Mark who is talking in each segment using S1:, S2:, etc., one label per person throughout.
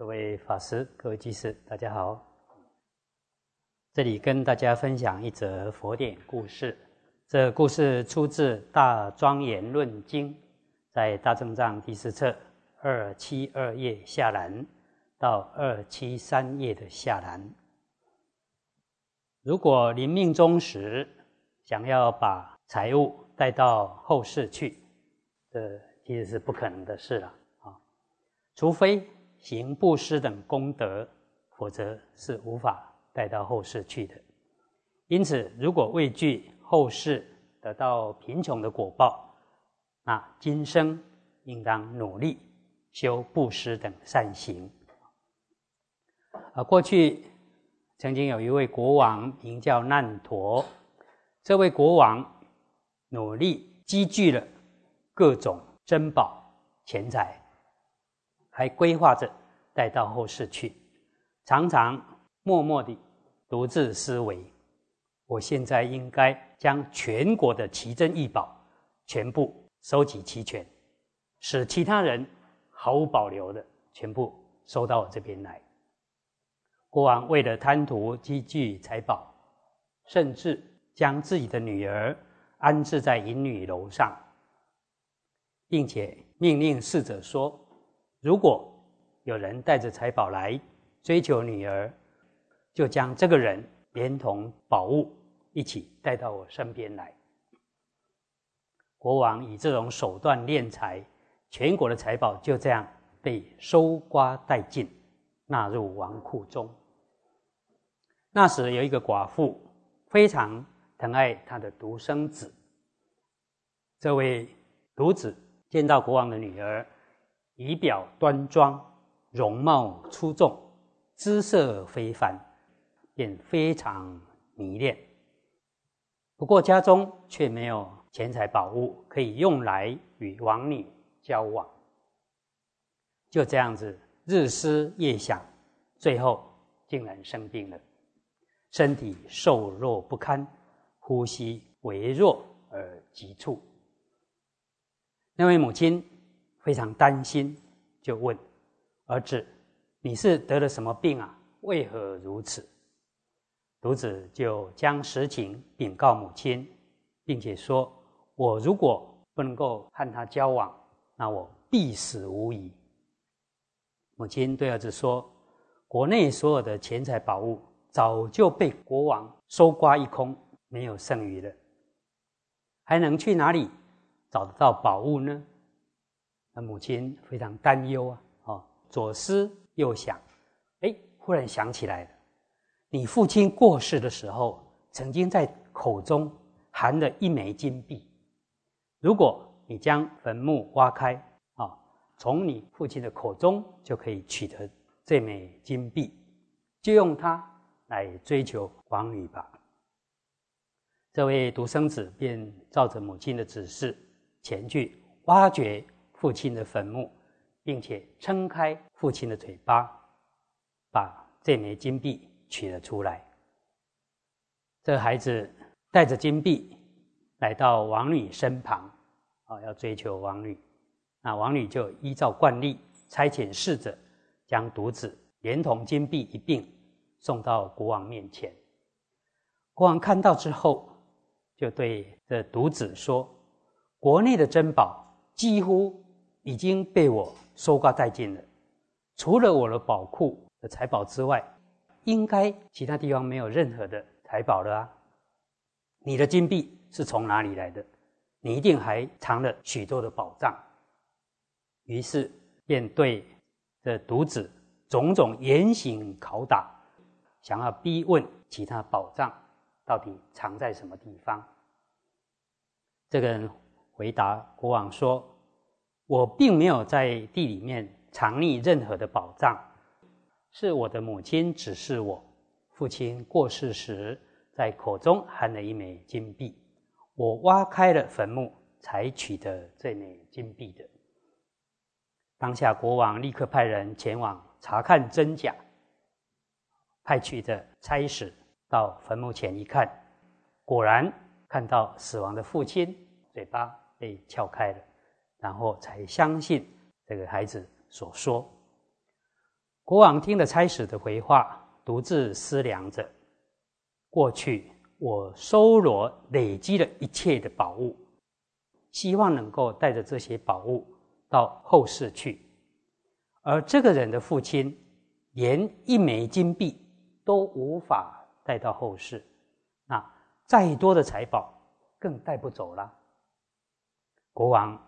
S1: 各位法师、各位居士，大家好。这里跟大家分享一则佛典故事。这故事出自《大庄严论经》，在大正藏第四册二七二页下栏到二七三页的下栏。如果临命终时想要把财物带到后世去，这其实是不可能的事了啊！除非行布施等功德，否则是无法带到后世去的。因此，如果畏惧后世得到贫穷的果报，那今生应当努力修布施等善行。啊，过去曾经有一位国王名叫难陀，这位国王努力积聚了各种珍宝钱财。还规划着带到后世去，常常默默地独自思维：我现在应该将全国的奇珍异宝全部收集齐全，使其他人毫无保留的全部收到我这边来。国王为了贪图积聚财宝，甚至将自己的女儿安置在银女楼上，并且命令侍者说。如果有人带着财宝来追求女儿，就将这个人连同宝物一起带到我身边来。国王以这种手段敛财，全国的财宝就这样被搜刮殆尽，纳入王库中。那时有一个寡妇，非常疼爱她的独生子。这位独子见到国王的女儿。仪表端庄，容貌出众，姿色非凡，便非常迷恋。不过家中却没有钱财宝物可以用来与王女交往。就这样子日思夜想，最后竟然生病了，身体瘦弱不堪，呼吸微弱而急促。那位母亲。非常担心，就问儿子：“你是得了什么病啊？为何如此？”独子就将实情禀告母亲，并且说：“我如果不能够和他交往，那我必死无疑。”母亲对儿子说：“国内所有的钱财宝物早就被国王搜刮一空，没有剩余了，还能去哪里找得到宝物呢？”那母亲非常担忧啊，哦，左思右想，哎，忽然想起来了，你父亲过世的时候，曾经在口中含了一枚金币。如果你将坟墓挖开，啊，从你父亲的口中就可以取得这枚金币，就用它来追求王女吧。这位独生子便照着母亲的指示前去挖掘。父亲的坟墓，并且撑开父亲的嘴巴，把这枚金币取了出来。这孩子带着金币来到王女身旁，啊，要追求王女。那王女就依照惯例差遣侍者，将独子连同金币一并送到国王面前。国王看到之后，就对这独子说：“国内的珍宝几乎……”已经被我收刮殆尽了，除了我的宝库的财宝之外，应该其他地方没有任何的财宝了啊！你的金币是从哪里来的？你一定还藏了许多的宝藏。于是便对这独子种种严刑拷打，想要逼问其他宝藏到底藏在什么地方。这个人回答国王说。我并没有在地里面藏匿任何的宝藏，是我的母亲指示我，父亲过世时在口中含了一枚金币，我挖开了坟墓才取得这枚金币的。当下国王立刻派人前往查看真假，派去的差使到坟墓前一看，果然看到死亡的父亲嘴巴被撬开了。然后才相信这个孩子所说。国王听了差使的回话，独自思量着：过去我收罗累积了一切的宝物，希望能够带着这些宝物到后世去。而这个人的父亲连一枚金币都无法带到后世，那再多的财宝更带不走了。国王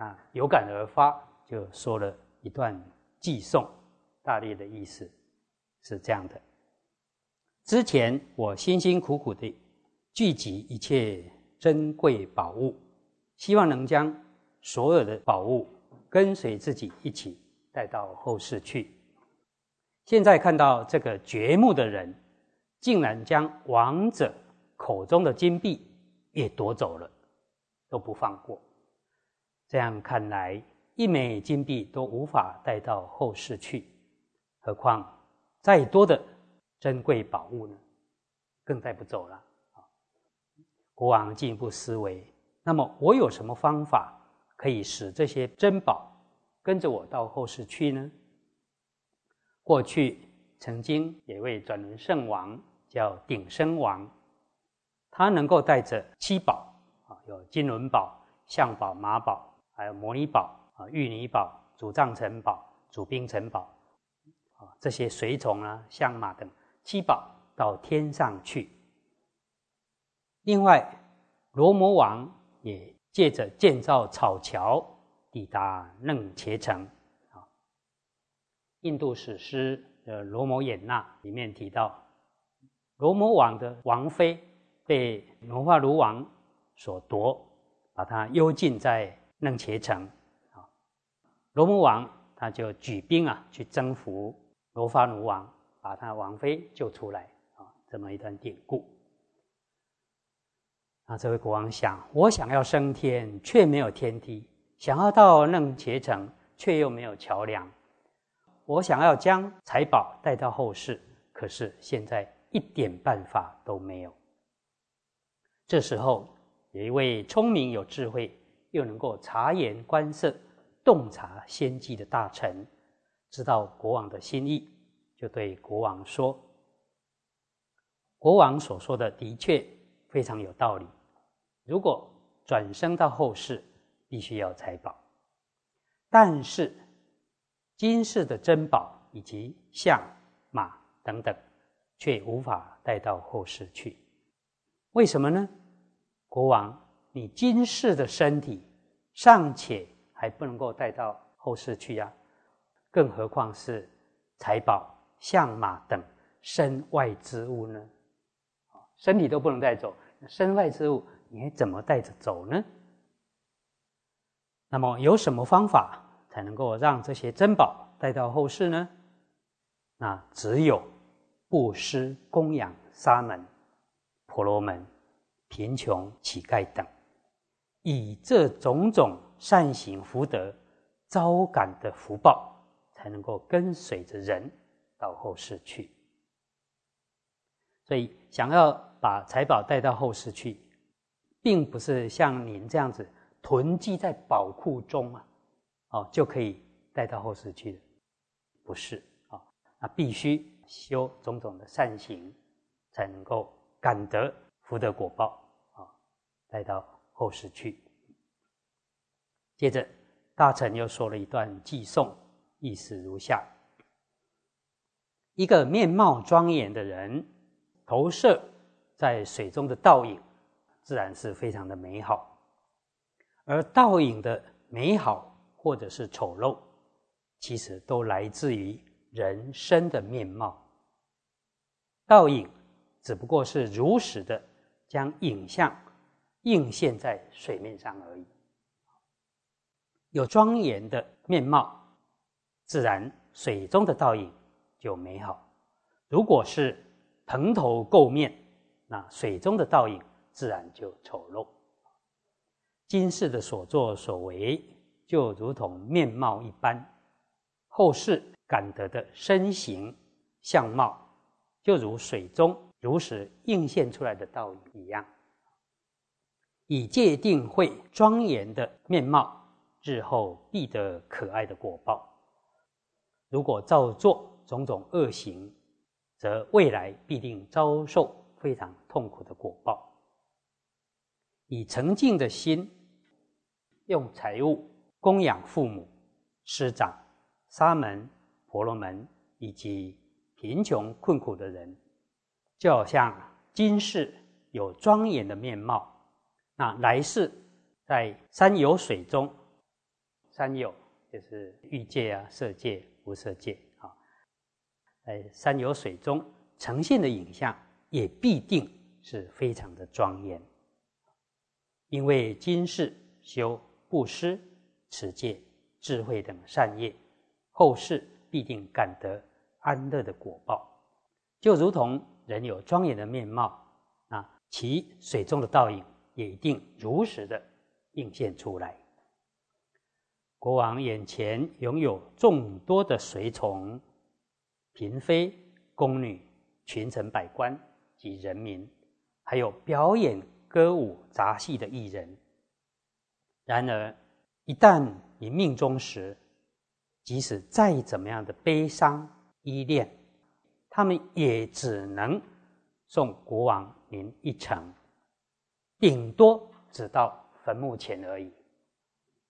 S1: 他有感而发，就说了一段寄送，大略的意思是这样的：之前我辛辛苦苦的聚集一切珍贵宝物，希望能将所有的宝物跟随自己一起。带到后世去。现在看到这个掘墓的人，竟然将王者口中的金币也夺走了，都不放过。这样看来，一枚金币都无法带到后世去，何况再多的珍贵宝物呢？更带不走了。国王进一步思维：那么我有什么方法可以使这些珍宝？跟着我到后世去呢？过去曾经有一位转轮圣王叫鼎生王，他能够带着七宝啊，有金轮宝、象宝、马宝，还有摩尼宝啊、玉泥宝、主藏城堡、主兵城堡啊，这些随从啊、象马等七宝到天上去。另外，罗摩王也借着建造草桥。抵达楞伽城，啊，印度史诗的《罗摩衍那》里面提到，罗摩王的王妃被罗化卢王所夺，把他幽禁在楞伽城，啊，罗摩王他就举兵啊去征服罗发奴王，把他王妃救出来，啊，这么一段典故。啊，这位国王想，我想要升天，却没有天梯。想要到楞伽城，却又没有桥梁。我想要将财宝带到后世，可是现在一点办法都没有。这时候，有一位聪明有智慧，又能够察言观色、洞察先机的大臣，知道国王的心意，就对国王说：“国王所说的的确非常有道理。如果转生到后世，”必须要财宝，但是今世的珍宝以及象、马等等，却无法带到后世去。为什么呢？国王，你今世的身体尚且还不能够带到后世去呀，更何况是财宝、象、马等身外之物呢？身体都不能带走，身外之物你还怎么带着走呢？那么有什么方法才能够让这些珍宝带到后世呢？那只有布施、供养沙门、婆罗门、贫穷乞丐等，以这种种善行福德招感的福报，才能够跟随着人到后世去。所以，想要把财宝带到后世去，并不是像您这样子。囤积在宝库中啊，哦，就可以带到后世去的，不是啊？那必须修种种的善行，才能够感得福德果报啊，带到后世去。接着，大臣又说了一段寄颂，意思如下：一个面貌庄严的人，投射在水中的倒影，自然是非常的美好。而倒影的美好或者是丑陋，其实都来自于人生的面貌。倒影只不过是如实的将影像映现在水面上而已。有庄严的面貌，自然水中的倒影就美好；如果是蓬头垢面，那水中的倒影自然就丑陋。今世的所作所为，就如同面貌一般；后世感得的身形相貌，就如水中如实映现出来的倒影一样。以界定会庄严的面貌，日后必得可爱的果报。如果照做种种恶行，则未来必定遭受非常痛苦的果报。以澄净的心，用财物供养父母、师长、沙门、婆罗门以及贫穷困苦的人，就好像今世有庄严的面貌，那来世在山有水中，山有就是欲界啊、色界、无色界啊，在山有水中呈现的影像，也必定是非常的庄严。因为今世修布施、持戒、智慧等善业，后世必定感得安乐的果报。就如同人有庄严的面貌，啊，其水中的倒影也一定如实的映现出来。国王眼前拥有众多的随从、嫔妃、宫女、群臣百官及人民，还有表演。歌舞杂戏的艺人，然而一旦你命中时，即使再怎么样的悲伤依恋，他们也只能送国王您一程，顶多只到坟墓前而已。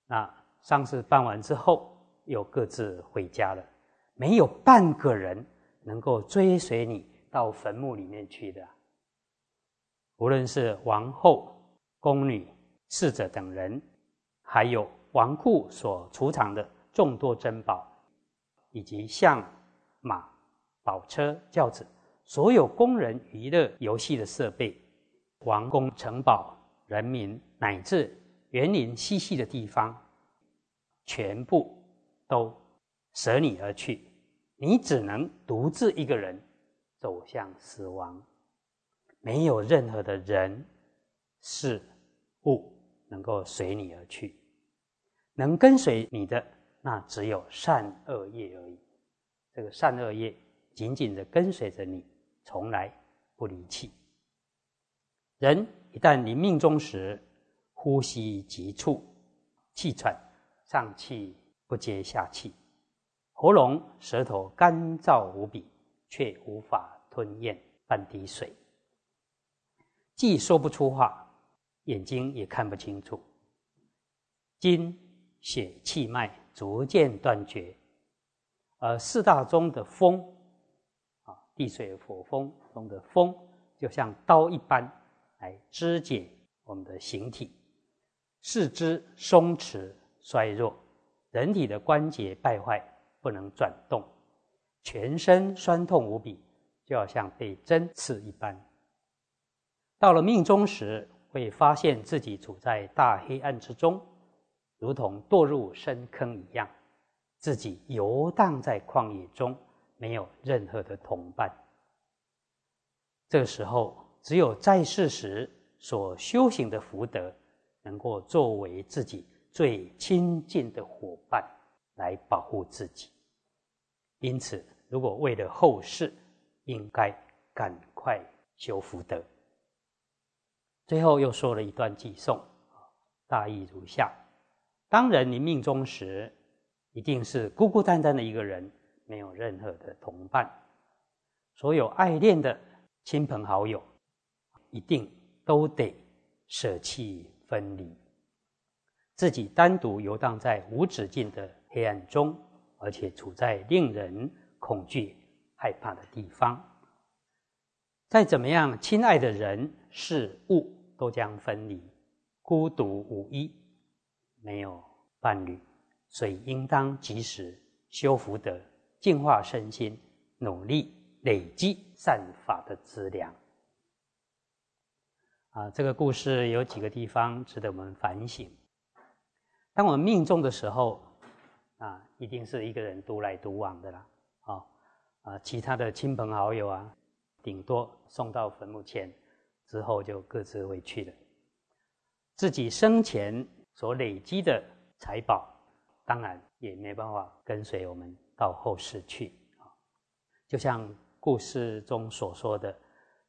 S1: 那丧事办完之后，又各自回家了，没有半个人能够追随你到坟墓里面去的。无论是王后、宫女、侍者等人，还有王库所储藏的众多珍宝，以及象、马、宝车、轿子，所有工人娱乐游戏的设备，王宫城堡、人民乃至园林嬉戏的地方，全部都舍你而去，你只能独自一个人走向死亡。没有任何的人、事、物能够随你而去，能跟随你的，那只有善恶业而已。这个善恶业紧紧的跟随着你，从来不离弃。人一旦临命终时，呼吸急促，气喘，上气不接下气，喉咙、舌头干燥无比，却无法吞咽半滴水。既说不出话，眼睛也看不清楚，筋血气脉逐渐断绝，而四大中的风，啊，地水火风中的风，就像刀一般来肢解我们的形体，四肢松弛衰弱，人体的关节败坏，不能转动，全身酸痛无比，就好像被针刺一般。到了命中时，会发现自己处在大黑暗之中，如同堕入深坑一样，自己游荡在旷野中，没有任何的同伴。这个时候，只有在世时所修行的福德，能够作为自己最亲近的伙伴，来保护自己。因此，如果为了后世，应该赶快修福德。最后又说了一段偈颂，大意如下：当人临命终时，一定是孤孤单单的一个人，没有任何的同伴。所有爱恋的亲朋好友，一定都得舍弃分离，自己单独游荡在无止境的黑暗中，而且处在令人恐惧、害怕的地方。再怎么样亲爱的人事物。都将分离，孤独无依，没有伴侣，所以应当及时修福德，净化身心，努力累积善法的资粮。啊，这个故事有几个地方值得我们反省。当我们命中的时候，啊，一定是一个人独来独往的啦，啊啊，其他的亲朋好友啊，顶多送到坟墓前。之后就各自回去了。自己生前所累积的财宝，当然也没办法跟随我们到后世去啊。就像故事中所说的，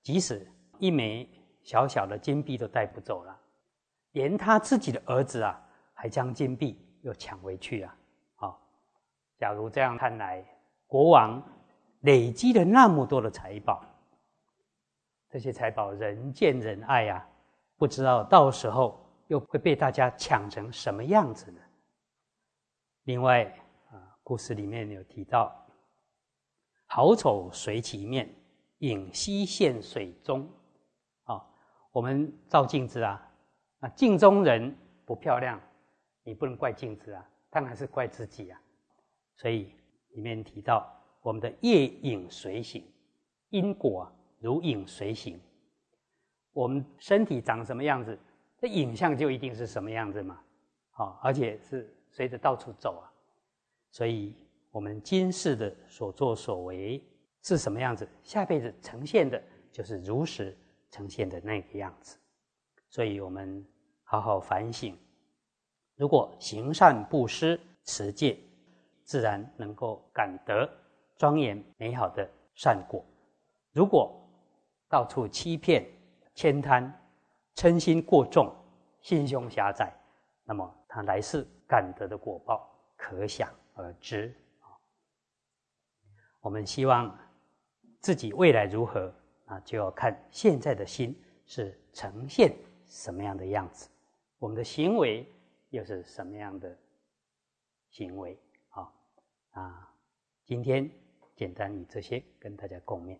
S1: 即使一枚小小的金币都带不走了，连他自己的儿子啊，还将金币又抢回去啊。好，假如这样看来，国王累积了那么多的财宝，这些财宝人见人爱呀，不知道到时候又会被大家抢成什么样子呢？另外啊，故事里面有提到，好丑随其面，影溪现水中。我们照镜子啊，啊，镜中人不漂亮，你不能怪镜子啊，当然是怪自己啊。所以里面提到，我们的业影随形，因果如影随形。我们身体长什么样子，这影像就一定是什么样子嘛。好，而且是随着到处走啊。所以，我们今世的所作所为是什么样子，下辈子呈现的就是如实呈现的那个样子。所以我们好好反省，如果行善布施、持戒。自然能够感得庄严美好的善果。如果到处欺骗、悭贪、嗔心过重、心胸狭窄，那么他来世感得的果报可想而知。我们希望自己未来如何啊，就要看现在的心是呈现什么样的样子，我们的行为又是什么样的行为。啊，今天简单以这些跟大家共勉。